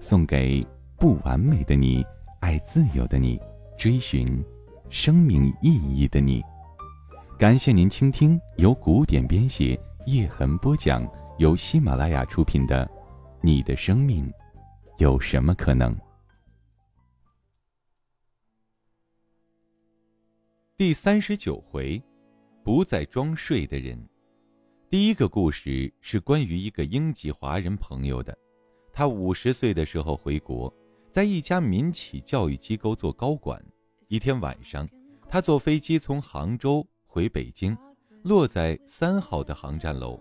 送给不完美的你，爱自由的你，追寻生命意义的你。感谢您倾听由古典编写、叶痕播讲、由喜马拉雅出品的《你的生命有什么可能》第三十九回，不再装睡的人。第一个故事是关于一个英籍华人朋友的，他五十岁的时候回国，在一家民企教育机构做高管。一天晚上，他坐飞机从杭州。回北京，落在三号的航站楼。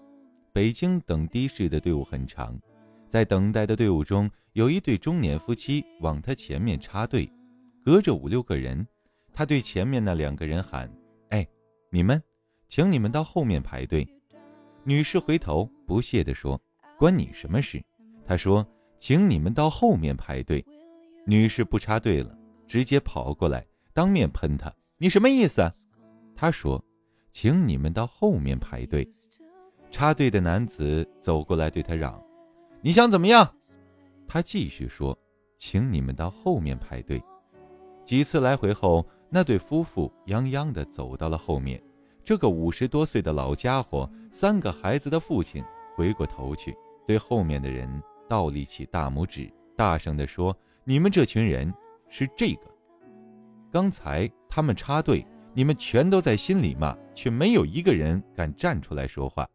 北京等的士的队伍很长，在等待的队伍中，有一对中年夫妻往他前面插队，隔着五六个人。他对前面那两个人喊：“哎，你们，请你们到后面排队。”女士回头不屑地说：“关你什么事？”他说：“请你们到后面排队。”女士不插队了，直接跑过来，当面喷他：“你什么意思？”他说：“请你们到后面排队。”插队的男子走过来对他嚷：“你想怎么样？”他继续说：“请你们到后面排队。”几次来回后，那对夫妇泱泱地走到了后面。这个五十多岁的老家伙，三个孩子的父亲，回过头去对后面的人倒立起大拇指，大声地说：“你们这群人是这个。刚才他们插队。”你们全都在心里骂，却没有一个人敢站出来说话。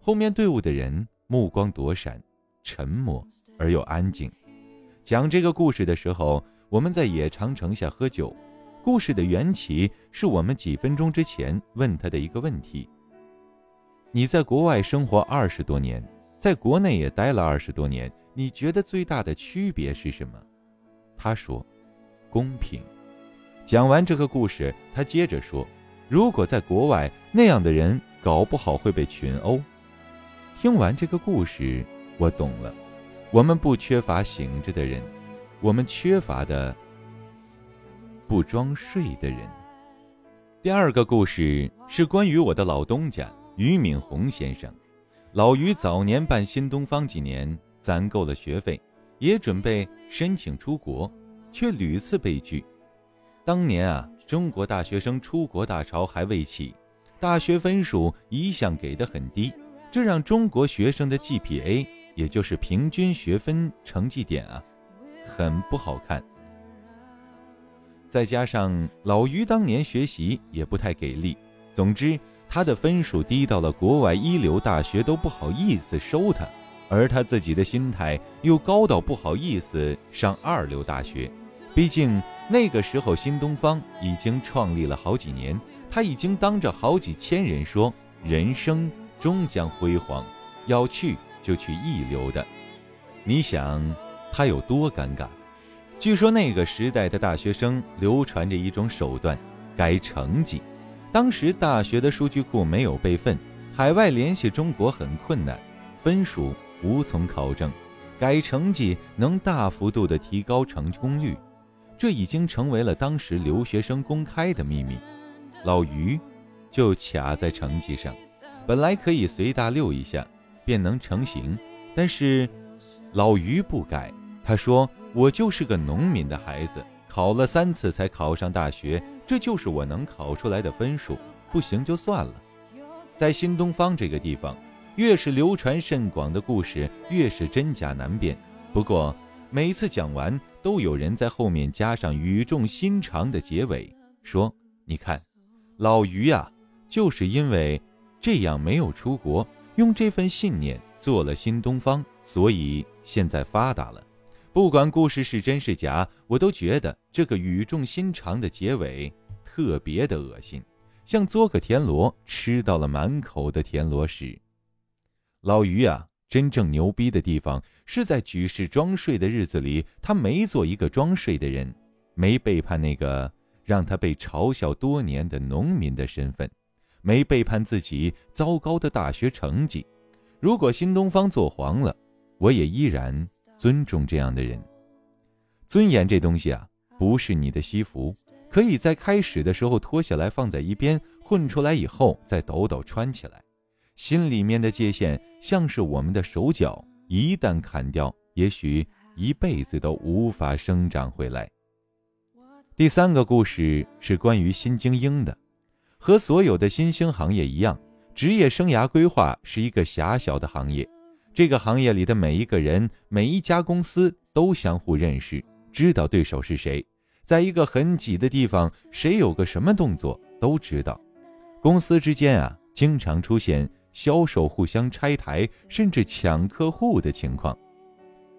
后面队伍的人目光躲闪，沉默而又安静。讲这个故事的时候，我们在野长城下喝酒。故事的缘起是我们几分钟之前问他的一个问题：你在国外生活二十多年，在国内也待了二十多年，你觉得最大的区别是什么？他说：公平。讲完这个故事，他接着说：“如果在国外，那样的人搞不好会被群殴。”听完这个故事，我懂了。我们不缺乏醒着的人，我们缺乏的不装睡的人。第二个故事是关于我的老东家俞敏洪先生。老俞早年办新东方几年，攒够了学费，也准备申请出国，却屡次被拒。当年啊，中国大学生出国大潮还未起，大学分数一向给的很低，这让中国学生的 GPA，也就是平均学分成绩点啊，很不好看。再加上老于当年学习也不太给力，总之他的分数低到了国外一流大学都不好意思收他，而他自己的心态又高到不好意思上二流大学，毕竟。那个时候，新东方已经创立了好几年，他已经当着好几千人说：“人生终将辉煌，要去就去一流的。”你想他有多尴尬？据说那个时代的大学生流传着一种手段，改成绩。当时大学的数据库没有备份，海外联系中国很困难，分数无从考证，改成绩能大幅度的提高成功率。这已经成为了当时留学生公开的秘密。老于就卡在成绩上，本来可以随大溜一下便能成型，但是老于不改。他说：“我就是个农民的孩子，考了三次才考上大学，这就是我能考出来的分数。不行就算了。”在新东方这个地方，越是流传甚广的故事，越是真假难辨。不过每次讲完。都有人在后面加上语重心长的结尾，说：“你看，老于啊，就是因为这样没有出国，用这份信念做了新东方，所以现在发达了。不管故事是真是假，我都觉得这个语重心长的结尾特别的恶心，像嘬个田螺吃到了满口的田螺屎。老于啊，真正牛逼的地方是在举世装睡的日子里，他没做一个装睡的人，没背叛那个让他被嘲笑多年的农民的身份，没背叛自己糟糕的大学成绩。如果新东方做黄了，我也依然尊重这样的人。尊严这东西啊，不是你的西服，可以在开始的时候脱下来放在一边，混出来以后再抖抖穿起来。心里面的界限像是我们的手脚，一旦砍掉，也许一辈子都无法生长回来。第三个故事是关于新精英的，和所有的新兴行业一样，职业生涯规划是一个狭小的行业。这个行业里的每一个人，每一家公司都相互认识，知道对手是谁，在一个很挤的地方，谁有个什么动作都知道。公司之间啊，经常出现。销售互相拆台，甚至抢客户的情况。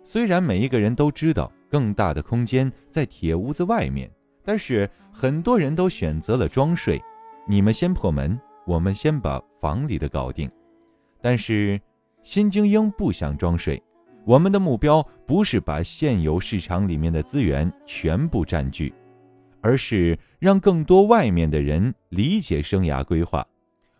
虽然每一个人都知道更大的空间在铁屋子外面，但是很多人都选择了装睡。你们先破门，我们先把房里的搞定。但是新精英不想装睡。我们的目标不是把现有市场里面的资源全部占据，而是让更多外面的人理解生涯规划。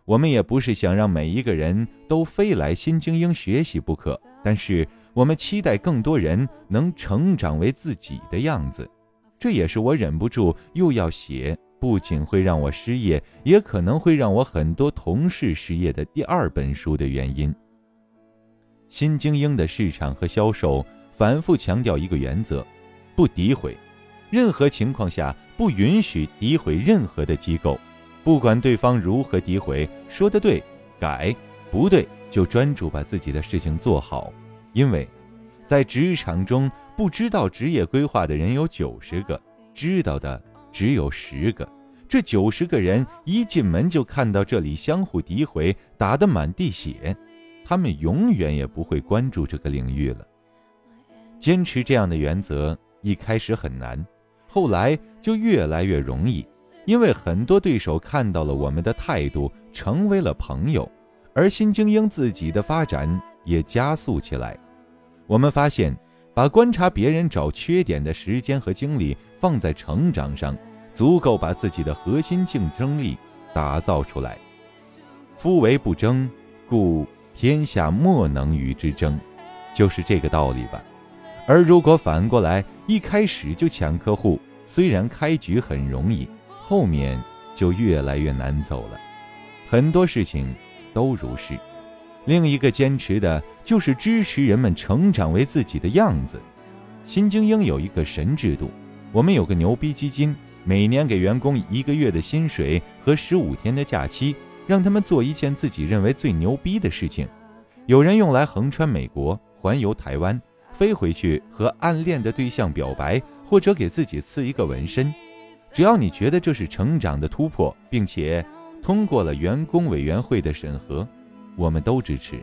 我们也不是想让每一个人都非来新精英学习不可，但是我们期待更多人能成长为自己的样子。这也是我忍不住又要写，不仅会让我失业，也可能会让我很多同事失业的第二本书的原因。新精英的市场和销售反复强调一个原则：不诋毁，任何情况下不允许诋毁任何的机构。不管对方如何诋毁，说的对，改不对就专注把自己的事情做好。因为，在职场中不知道职业规划的人有九十个，知道的只有十个。这九十个人一进门就看到这里相互诋毁，打得满地血，他们永远也不会关注这个领域了。坚持这样的原则一开始很难，后来就越来越容易。因为很多对手看到了我们的态度，成为了朋友，而新精英自己的发展也加速起来。我们发现，把观察别人找缺点的时间和精力放在成长上，足够把自己的核心竞争力打造出来。夫唯不争，故天下莫能与之争，就是这个道理吧。而如果反过来，一开始就抢客户，虽然开局很容易。后面就越来越难走了，很多事情都如是。另一个坚持的就是支持人们成长为自己的样子。新精英有一个神制度，我们有个牛逼基金，每年给员工一个月的薪水和十五天的假期，让他们做一件自己认为最牛逼的事情。有人用来横穿美国、环游台湾、飞回去和暗恋的对象表白，或者给自己刺一个纹身。只要你觉得这是成长的突破，并且通过了员工委员会的审核，我们都支持。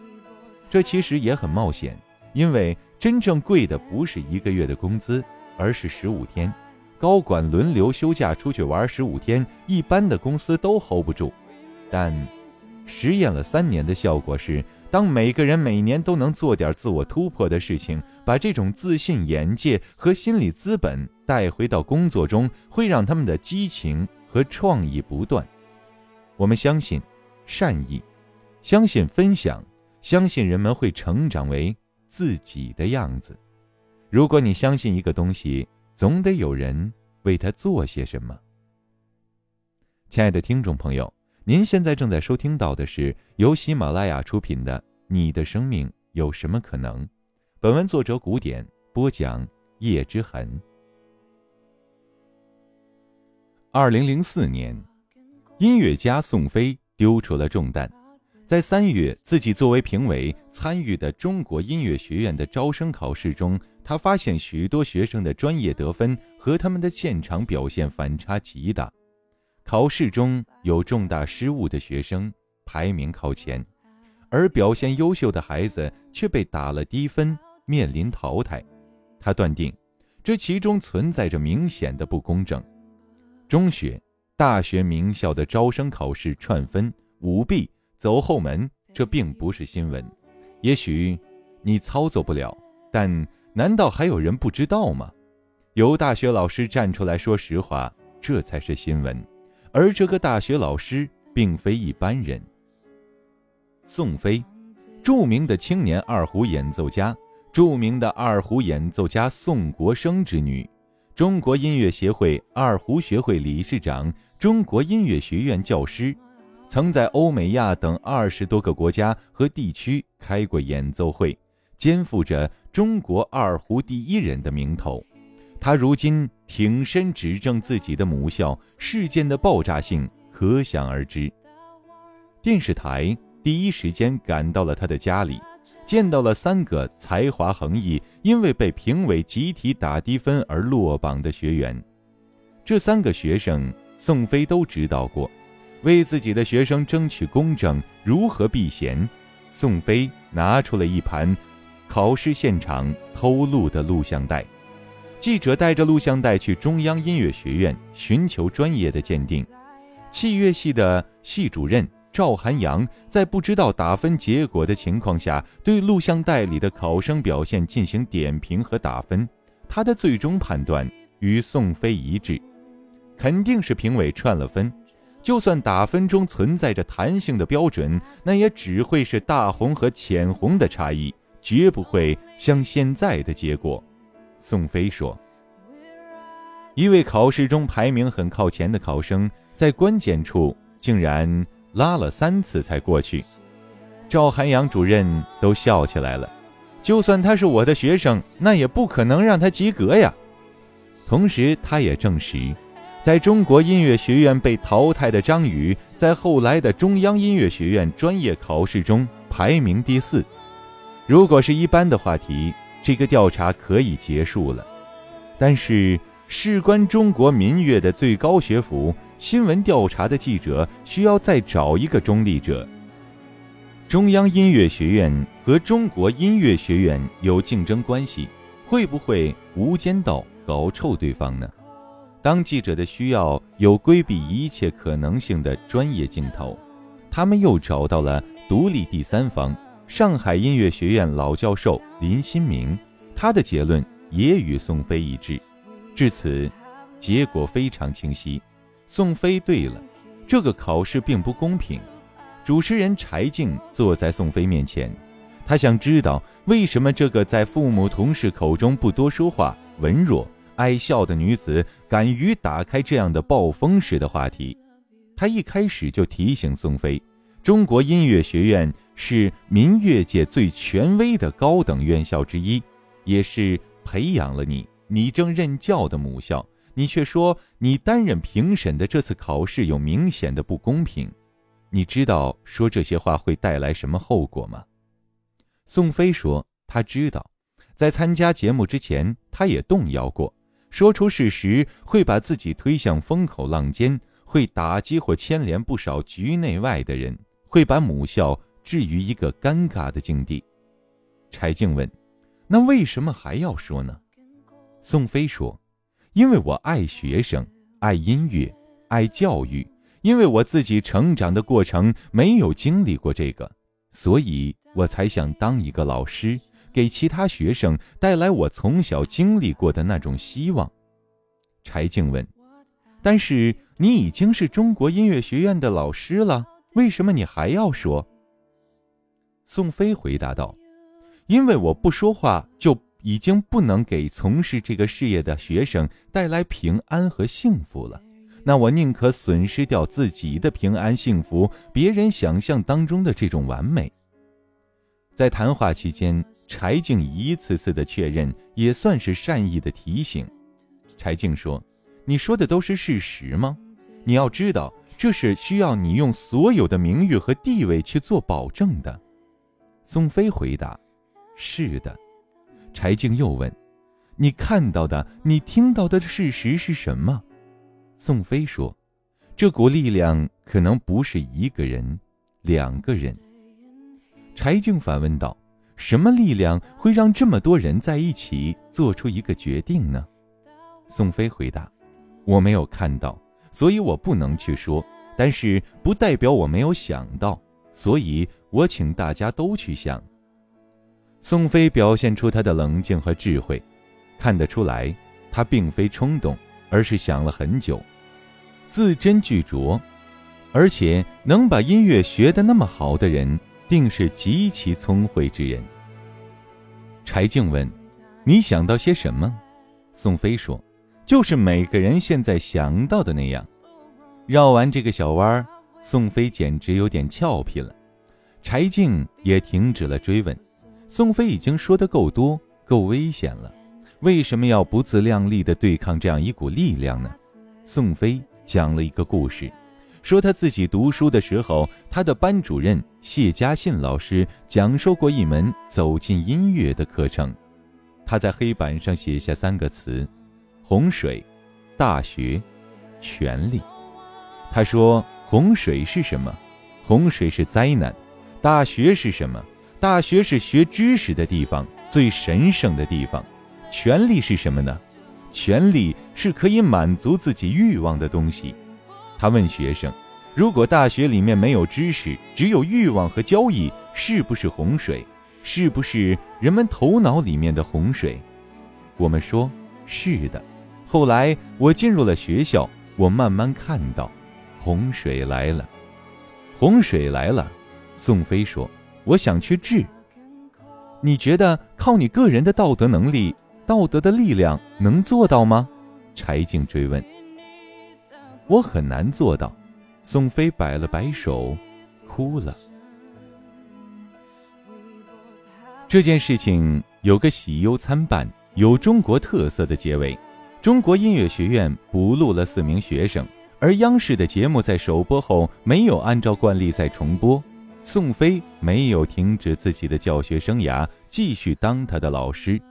这其实也很冒险，因为真正贵的不是一个月的工资，而是十五天。高管轮流休假出去玩十五天，一般的公司都 hold 不住。但实验了三年的效果是。当每个人每年都能做点自我突破的事情，把这种自信、眼界和心理资本带回到工作中，会让他们的激情和创意不断。我们相信善意，相信分享，相信人们会成长为自己的样子。如果你相信一个东西，总得有人为他做些什么。亲爱的听众朋友。您现在正在收听到的是由喜马拉雅出品的《你的生命有什么可能》，本文作者古典播讲叶之痕。二零零四年，音乐家宋飞丢出了重担，在三月自己作为评委参与的中国音乐学院的招生考试中，他发现许多学生的专业得分和他们的现场表现反差极大。考试中有重大失误的学生排名靠前，而表现优秀的孩子却被打了低分，面临淘汰。他断定，这其中存在着明显的不公正。中学、大学名校的招生考试串分、舞弊、走后门，这并不是新闻。也许你操作不了，但难道还有人不知道吗？有大学老师站出来说实话，这才是新闻。而这个大学老师并非一般人。宋飞，著名的青年二胡演奏家，著名的二胡演奏家宋国生之女，中国音乐协会二胡学会理事长，中国音乐学院教师，曾在欧美亚等二十多个国家和地区开过演奏会，肩负着中国二胡第一人的名头。他如今挺身指证自己的母校，事件的爆炸性可想而知。电视台第一时间赶到了他的家里，见到了三个才华横溢、因为被评委集体打低分而落榜的学员。这三个学生，宋飞都指导过，为自己的学生争取公正，如何避嫌？宋飞拿出了一盘考试现场偷录的录像带。记者带着录像带去中央音乐学院寻求专业的鉴定，器乐系的系主任赵寒阳在不知道打分结果的情况下，对录像带里的考生表现进行点评和打分。他的最终判断与宋飞一致，肯定是评委串了分。就算打分中存在着弹性的标准，那也只会是大红和浅红的差异，绝不会像现在的结果。宋飞说：“一位考试中排名很靠前的考生，在关键处竟然拉了三次才过去。”赵寒阳主任都笑起来了。就算他是我的学生，那也不可能让他及格呀。同时，他也证实，在中国音乐学院被淘汰的张宇，在后来的中央音乐学院专业考试中排名第四。如果是一般的话题。这个调查可以结束了，但是事关中国民乐的最高学府，新闻调查的记者需要再找一个中立者。中央音乐学院和中国音乐学院有竞争关系，会不会无间道搞臭对方呢？当记者的需要有规避一切可能性的专业镜头，他们又找到了独立第三方。上海音乐学院老教授林新明，他的结论也与宋飞一致。至此，结果非常清晰：宋飞对了，这个考试并不公平。主持人柴静坐在宋飞面前，他想知道为什么这个在父母同事口中不多说话、文弱、爱笑的女子，敢于打开这样的暴风式的话题。他一开始就提醒宋飞。中国音乐学院是民乐界最权威的高等院校之一，也是培养了你、你正任教的母校。你却说你担任评审的这次考试有明显的不公平，你知道说这些话会带来什么后果吗？宋飞说他知道，在参加节目之前，他也动摇过，说出事实会把自己推向风口浪尖，会打击或牵连不少局内外的人。会把母校置于一个尴尬的境地。柴静问：“那为什么还要说呢？”宋飞说：“因为我爱学生，爱音乐，爱教育。因为我自己成长的过程没有经历过这个，所以我才想当一个老师，给其他学生带来我从小经历过的那种希望。”柴静问：“但是你已经是中国音乐学院的老师了。”为什么你还要说？宋飞回答道：“因为我不说话，就已经不能给从事这个事业的学生带来平安和幸福了。那我宁可损失掉自己的平安幸福，别人想象当中的这种完美。”在谈话期间，柴静一次次的确认，也算是善意的提醒。柴静说：“你说的都是事实吗？你要知道。”这是需要你用所有的名誉和地位去做保证的，宋飞回答：“是的。”柴静又问：“你看到的、你听到的事实是什么？”宋飞说：“这股力量可能不是一个人、两个人。”柴静反问道：“什么力量会让这么多人在一起做出一个决定呢？”宋飞回答：“我没有看到。”所以我不能去说，但是不代表我没有想到，所以我请大家都去想。宋飞表现出他的冷静和智慧，看得出来，他并非冲动，而是想了很久，字斟句酌，而且能把音乐学得那么好的人，定是极其聪慧之人。柴静问：“你想到些什么？”宋飞说：“就是每个人现在想到的那样。”绕完这个小弯儿，宋飞简直有点俏皮了。柴静也停止了追问。宋飞已经说得够多、够危险了，为什么要不自量力地对抗这样一股力量呢？宋飞讲了一个故事，说他自己读书的时候，他的班主任谢家信老师讲授过一门走进音乐的课程。他在黑板上写下三个词：洪水、大学、权力。他说：“洪水是什么？洪水是灾难。大学是什么？”大学是学知识的地方，最神圣的地方。权力是什么呢？权力是可以满足自己欲望的东西。他问学生：“如果大学里面没有知识，只有欲望和交易，是不是洪水？是不是人们头脑里面的洪水？”我们说：“是的。”后来我进入了学校，我慢慢看到，洪水来了。洪水来了，宋飞说。我想去治。你觉得靠你个人的道德能力、道德的力量能做到吗？柴静追问。我很难做到。宋飞摆了摆手，哭了。这件事情有个喜忧参半、有中国特色的结尾。中国音乐学院补录了四名学生，而央视的节目在首播后没有按照惯例再重播。宋飞没有停止自己的教学生涯，继续当他的老师。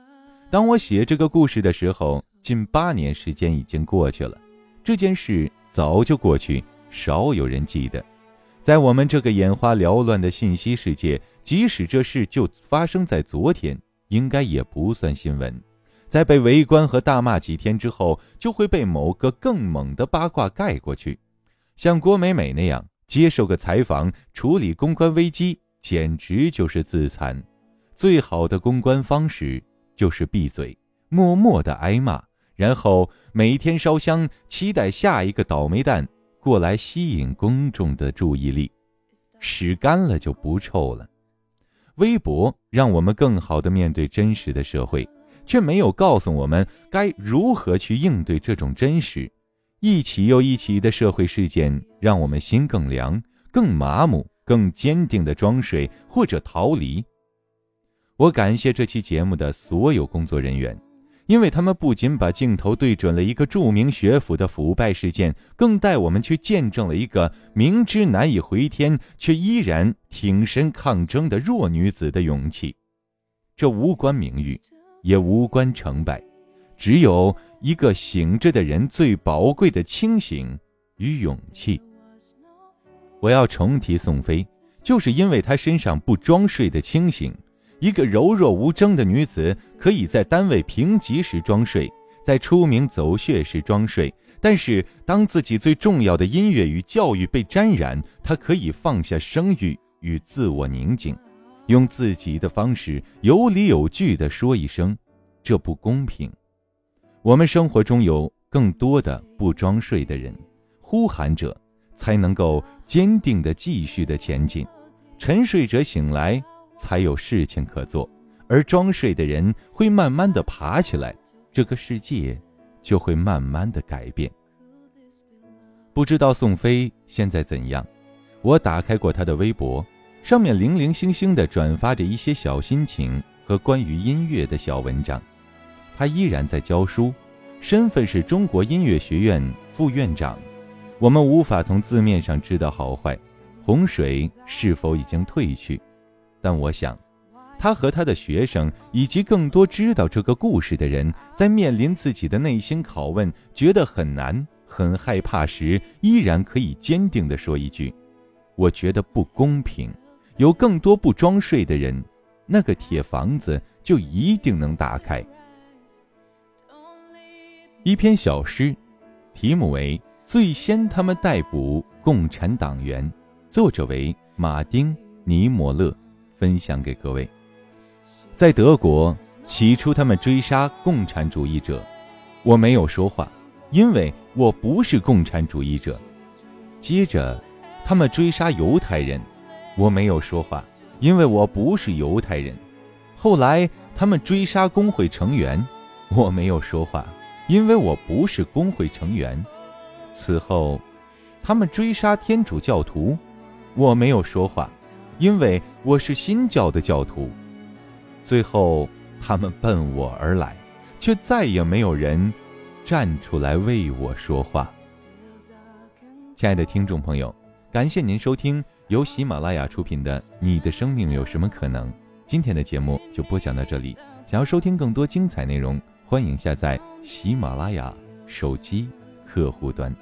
当我写这个故事的时候，近八年时间已经过去了。这件事早就过去，少有人记得。在我们这个眼花缭乱的信息世界，即使这事就发生在昨天，应该也不算新闻。在被围观和大骂几天之后，就会被某个更猛的八卦盖过去，像郭美美那样。接受个采访，处理公关危机，简直就是自残。最好的公关方式就是闭嘴，默默的挨骂，然后每天烧香，期待下一个倒霉蛋过来吸引公众的注意力。屎干了就不臭了。微博让我们更好的面对真实的社会，却没有告诉我们该如何去应对这种真实。一起又一起的社会事件，让我们心更凉、更麻木、更坚定的装睡或者逃离。我感谢这期节目的所有工作人员，因为他们不仅把镜头对准了一个著名学府的腐败事件，更带我们去见证了一个明知难以回天却依然挺身抗争的弱女子的勇气。这无关名誉，也无关成败。只有一个醒着的人最宝贵的清醒与勇气。我要重提宋飞，就是因为她身上不装睡的清醒。一个柔弱无争的女子，可以在单位评级时装睡，在出名走穴时装睡，但是当自己最重要的音乐与教育被沾染，她可以放下声誉与自我宁静，用自己的方式有理有据地说一声：“这不公平。”我们生活中有更多的不装睡的人，呼喊者才能够坚定的继续的前进，沉睡者醒来才有事情可做，而装睡的人会慢慢的爬起来，这个世界就会慢慢的改变。不知道宋飞现在怎样？我打开过他的微博，上面零零星星的转发着一些小心情和关于音乐的小文章。他依然在教书，身份是中国音乐学院副院长。我们无法从字面上知道好坏，洪水是否已经退去，但我想，他和他的学生以及更多知道这个故事的人，在面临自己的内心拷问，觉得很难、很害怕时，依然可以坚定地说一句：“我觉得不公平。”有更多不装睡的人，那个铁房子就一定能打开。一篇小诗，题目为《最先他们逮捕共产党员》，作者为马丁·尼摩勒，分享给各位。在德国，起初他们追杀共产主义者，我没有说话，因为我不是共产主义者。接着，他们追杀犹太人，我没有说话，因为我不是犹太人。后来，他们追杀工会成员，我没有说话，因为我不是工会成员。此后，他们追杀天主教徒，我没有说话，因为我是新教的教徒。最后，他们奔我而来，却再也没有人站出来为我说话。亲爱的听众朋友，感谢您收听由喜马拉雅出品的《你的生命有什么可能》。今天的节目就播讲到这里。想要收听更多精彩内容，欢迎下载喜马拉雅手机客户端。